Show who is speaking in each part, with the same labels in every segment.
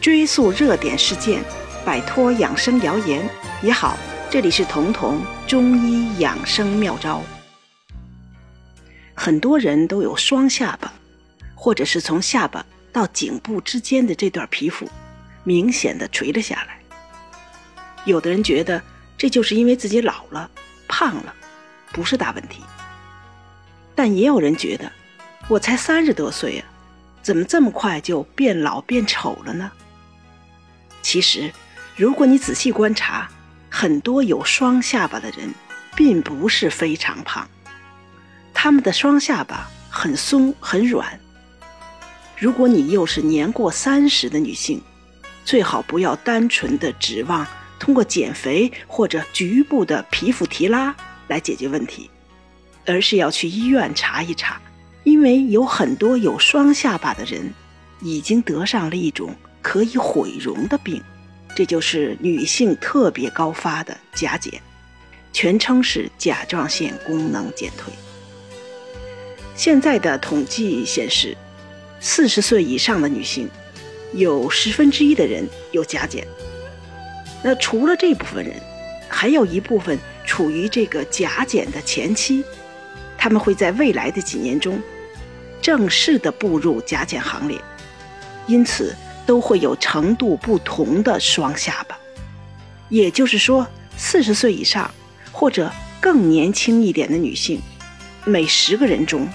Speaker 1: 追溯热点事件，摆脱养生谣言也好。这里是彤彤中医养生妙招。很多人都有双下巴，或者是从下巴到颈部之间的这段皮肤明显的垂了下来。有的人觉得这就是因为自己老了、胖了，不是大问题。但也有人觉得，我才三十多岁啊，怎么这么快就变老变丑了呢？其实，如果你仔细观察，很多有双下巴的人，并不是非常胖，他们的双下巴很松很软。如果你又是年过三十的女性，最好不要单纯的指望通过减肥或者局部的皮肤提拉来解决问题，而是要去医院查一查，因为有很多有双下巴的人，已经得上了一种可以毁容的病。这就是女性特别高发的甲减，全称是甲状腺功能减退。现在的统计显示，四十岁以上的女性有十分之一的人有甲减。那除了这部分人，还有一部分处于这个甲减的前期，他们会在未来的几年中正式的步入甲减行列，因此。都会有程度不同的双下巴，也就是说，四十岁以上或者更年轻一点的女性，每十个人中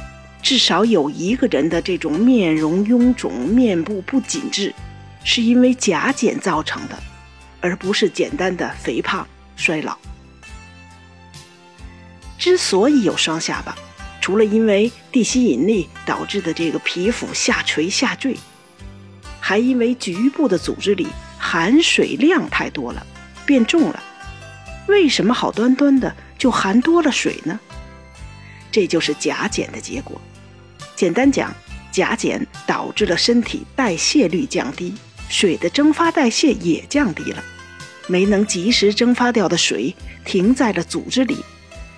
Speaker 1: 至少有一个人的这种面容臃肿、面部不紧致，是因为甲减造成的，而不是简单的肥胖、衰老。之所以有双下巴，除了因为地心引力导致的这个皮肤下垂下坠。还因为局部的组织里含水量太多了，变重了。为什么好端端的就含多了水呢？这就是甲减的结果。简单讲，甲减导致了身体代谢率降低，水的蒸发代谢也降低了，没能及时蒸发掉的水停在了组织里，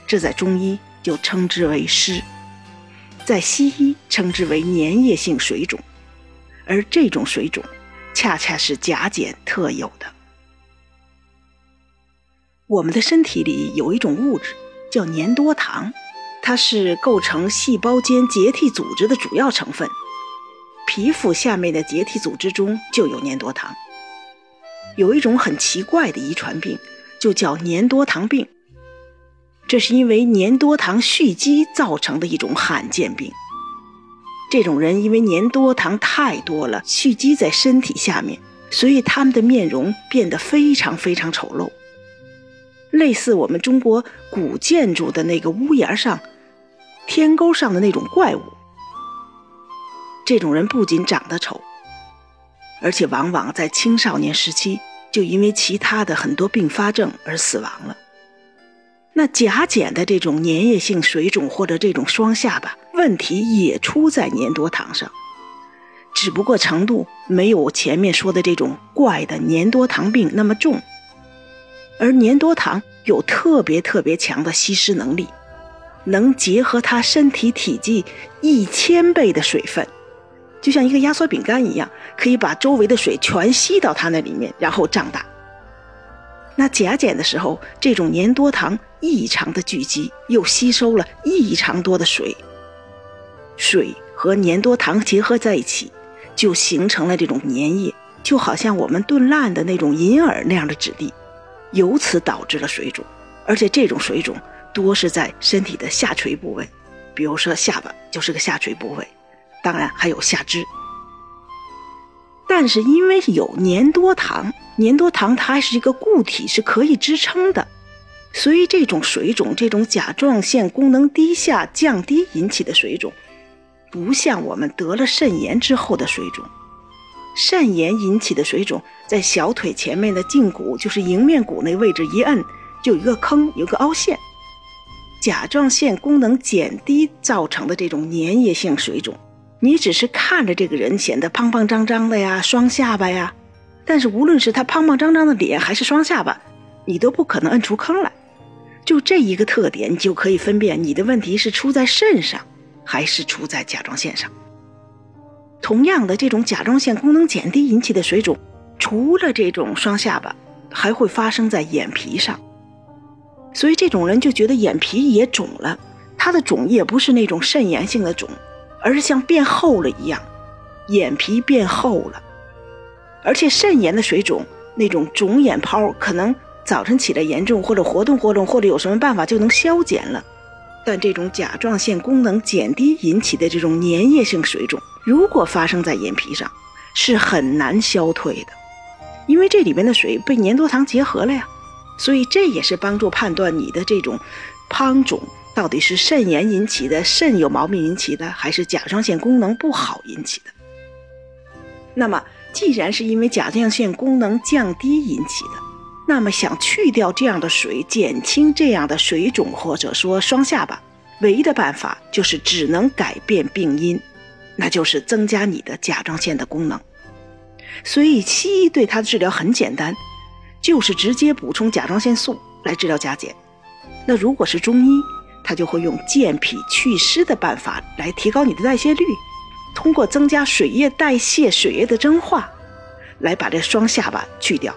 Speaker 1: 这在中医就称之为湿，在西医称之为粘液性水肿。而这种水肿，恰恰是甲减特有的。我们的身体里有一种物质叫粘多糖，它是构成细胞间结缔组织的主要成分。皮肤下面的结缔组织中就有粘多糖。有一种很奇怪的遗传病，就叫粘多糖病。这是因为粘多糖蓄积造成的一种罕见病。这种人因为粘多糖太多了，蓄积在身体下面，所以他们的面容变得非常非常丑陋，类似我们中国古建筑的那个屋檐上、天沟上的那种怪物。这种人不仅长得丑，而且往往在青少年时期就因为其他的很多并发症而死亡了。那甲减的这种粘液性水肿或者这种双下巴。问题也出在粘多糖上，只不过程度没有前面说的这种怪的粘多糖病那么重。而粘多糖有特别特别强的吸湿能力，能结合它身体体积一千倍的水分，就像一个压缩饼干一样，可以把周围的水全吸到它那里面，然后胀大。那甲减的时候，这种粘多糖异常的聚集，又吸收了异常多的水。水和粘多糖结合在一起，就形成了这种粘液，就好像我们炖烂的那种银耳那样的质地，由此导致了水肿。而且这种水肿多是在身体的下垂部位，比如说下巴就是个下垂部位，当然还有下肢。但是因为有粘多糖，粘多糖它还是一个固体，是可以支撑的，所以这种水肿，这种甲状腺功能低下降低引起的水肿。不像我们得了肾炎之后的水肿，肾炎引起的水肿，在小腿前面的胫骨，就是迎面骨那位置一摁，就有一个坑，有个凹陷。甲状腺功能减低造成的这种粘液性水肿，你只是看着这个人显得胖胖张张的呀，双下巴呀，但是无论是他胖胖张张的脸，还是双下巴，你都不可能摁出坑来。就这一个特点，你就可以分辨你的问题是出在肾上。还是出在甲状腺上。同样的，这种甲状腺功能减低引起的水肿，除了这种双下巴，还会发生在眼皮上。所以这种人就觉得眼皮也肿了，他的肿也不是那种肾炎性的肿，而是像变厚了一样，眼皮变厚了。而且肾炎的水肿，那种肿眼泡可能早晨起来严重，或者活动活动，或者有什么办法就能消减了。但这种甲状腺功能减低引起的这种粘液性水肿，如果发生在眼皮上，是很难消退的，因为这里面的水被粘多糖结合了呀。所以这也是帮助判断你的这种胖肿到底是肾炎引起的、肾有毛病引起的，还是甲状腺功能不好引起的。那么，既然是因为甲状腺功能降低引起的，那么想去掉这样的水，减轻这样的水肿或者说双下巴，唯一的办法就是只能改变病因，那就是增加你的甲状腺的功能。所以西医对它的治疗很简单。就是直接补充甲状腺素来治疗甲减。那如果是中医，他就会用健脾祛湿的办法来提高你的代谢率，通过增加水液代谢、水液的蒸化，来把这双下巴去掉。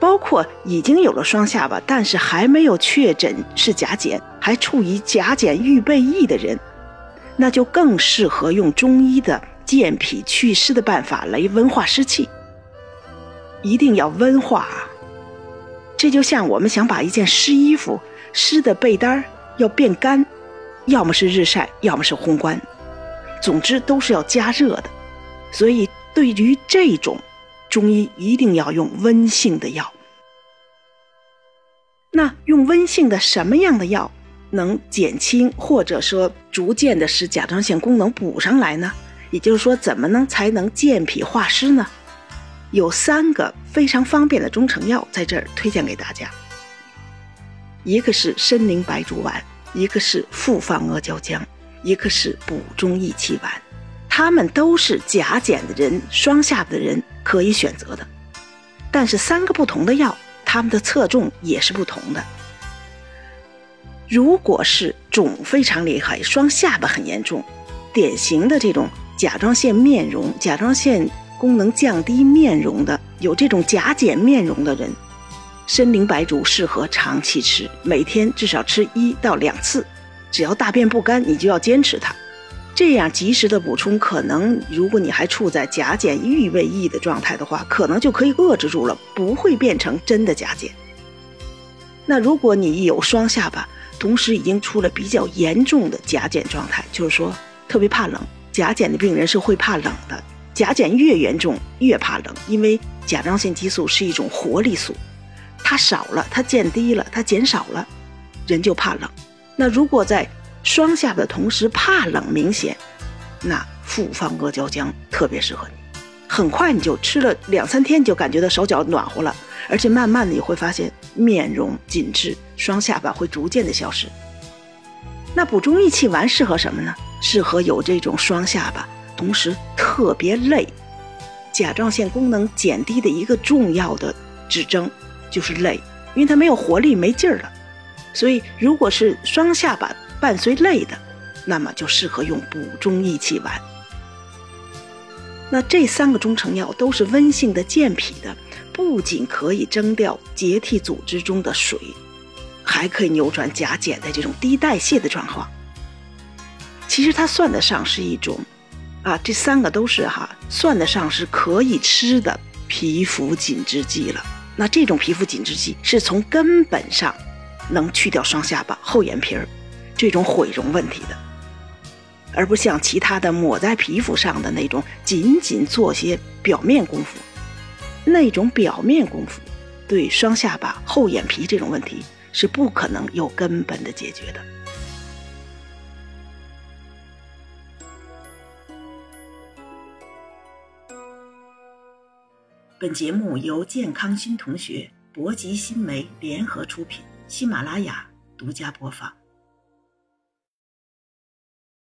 Speaker 1: 包括已经有了双下巴，但是还没有确诊是甲减，还处于甲减预备役的人，那就更适合用中医的健脾祛湿的办法来温化湿气。一定要温化，这就像我们想把一件湿衣服、湿的被单要变干，要么是日晒，要么是烘干，总之都是要加热的。所以，对于这种中医，一定要用温性的药。那用温性的什么样的药能减轻，或者说逐渐的使甲状腺功能补上来呢？也就是说，怎么能才能健脾化湿呢？有三个非常方便的中成药在这儿推荐给大家，一个是参苓白术丸，一个是复方阿胶浆，一个是补中益气丸，它们都是甲减的人、双下巴的人可以选择的。但是三个不同的药，它们的侧重也是不同的。如果是肿非常厉害、双下巴很严重，典型的这种甲状腺面容、甲状腺。功能降低面容的有这种甲减面容的人，参苓白术适合长期吃，每天至少吃一到两次。只要大便不干，你就要坚持它。这样及时的补充，可能如果你还处在甲减预备役的状态的话，可能就可以遏制住了，不会变成真的甲减。那如果你有双下巴，同时已经出了比较严重的甲减状态，就是说特别怕冷，甲减的病人是会怕冷的。甲减越严重越怕冷，因为甲状腺激素是一种活力素，它少了，它降低了，它减少了，人就怕冷。那如果在双下巴同时怕冷明显，那复方阿胶浆特别适合你。很快你就吃了两三天，就感觉到手脚暖和了，而且慢慢的你会发现面容紧致，双下巴会逐渐的消失。那补中益气丸适合什么呢？适合有这种双下巴。同时特别累，甲状腺功能减低的一个重要的指征就是累，因为它没有活力、没劲儿了。所以，如果是双下巴伴随累的，那么就适合用补中益气丸。那这三个中成药都是温性的、健脾的，不仅可以蒸掉结缔组织中的水，还可以扭转甲减的这种低代谢的状况。其实它算得上是一种。啊，这三个都是哈，算得上是可以吃的皮肤紧致剂了。那这种皮肤紧致剂是从根本上能去掉双下巴、厚眼皮儿这种毁容问题的，而不像其他的抹在皮肤上的那种，仅仅做些表面功夫。那种表面功夫对双下巴、厚眼皮这种问题是不可能有根本的解决的。本节目由健康新同学、博吉新媒联合出品，喜马拉雅独家播放。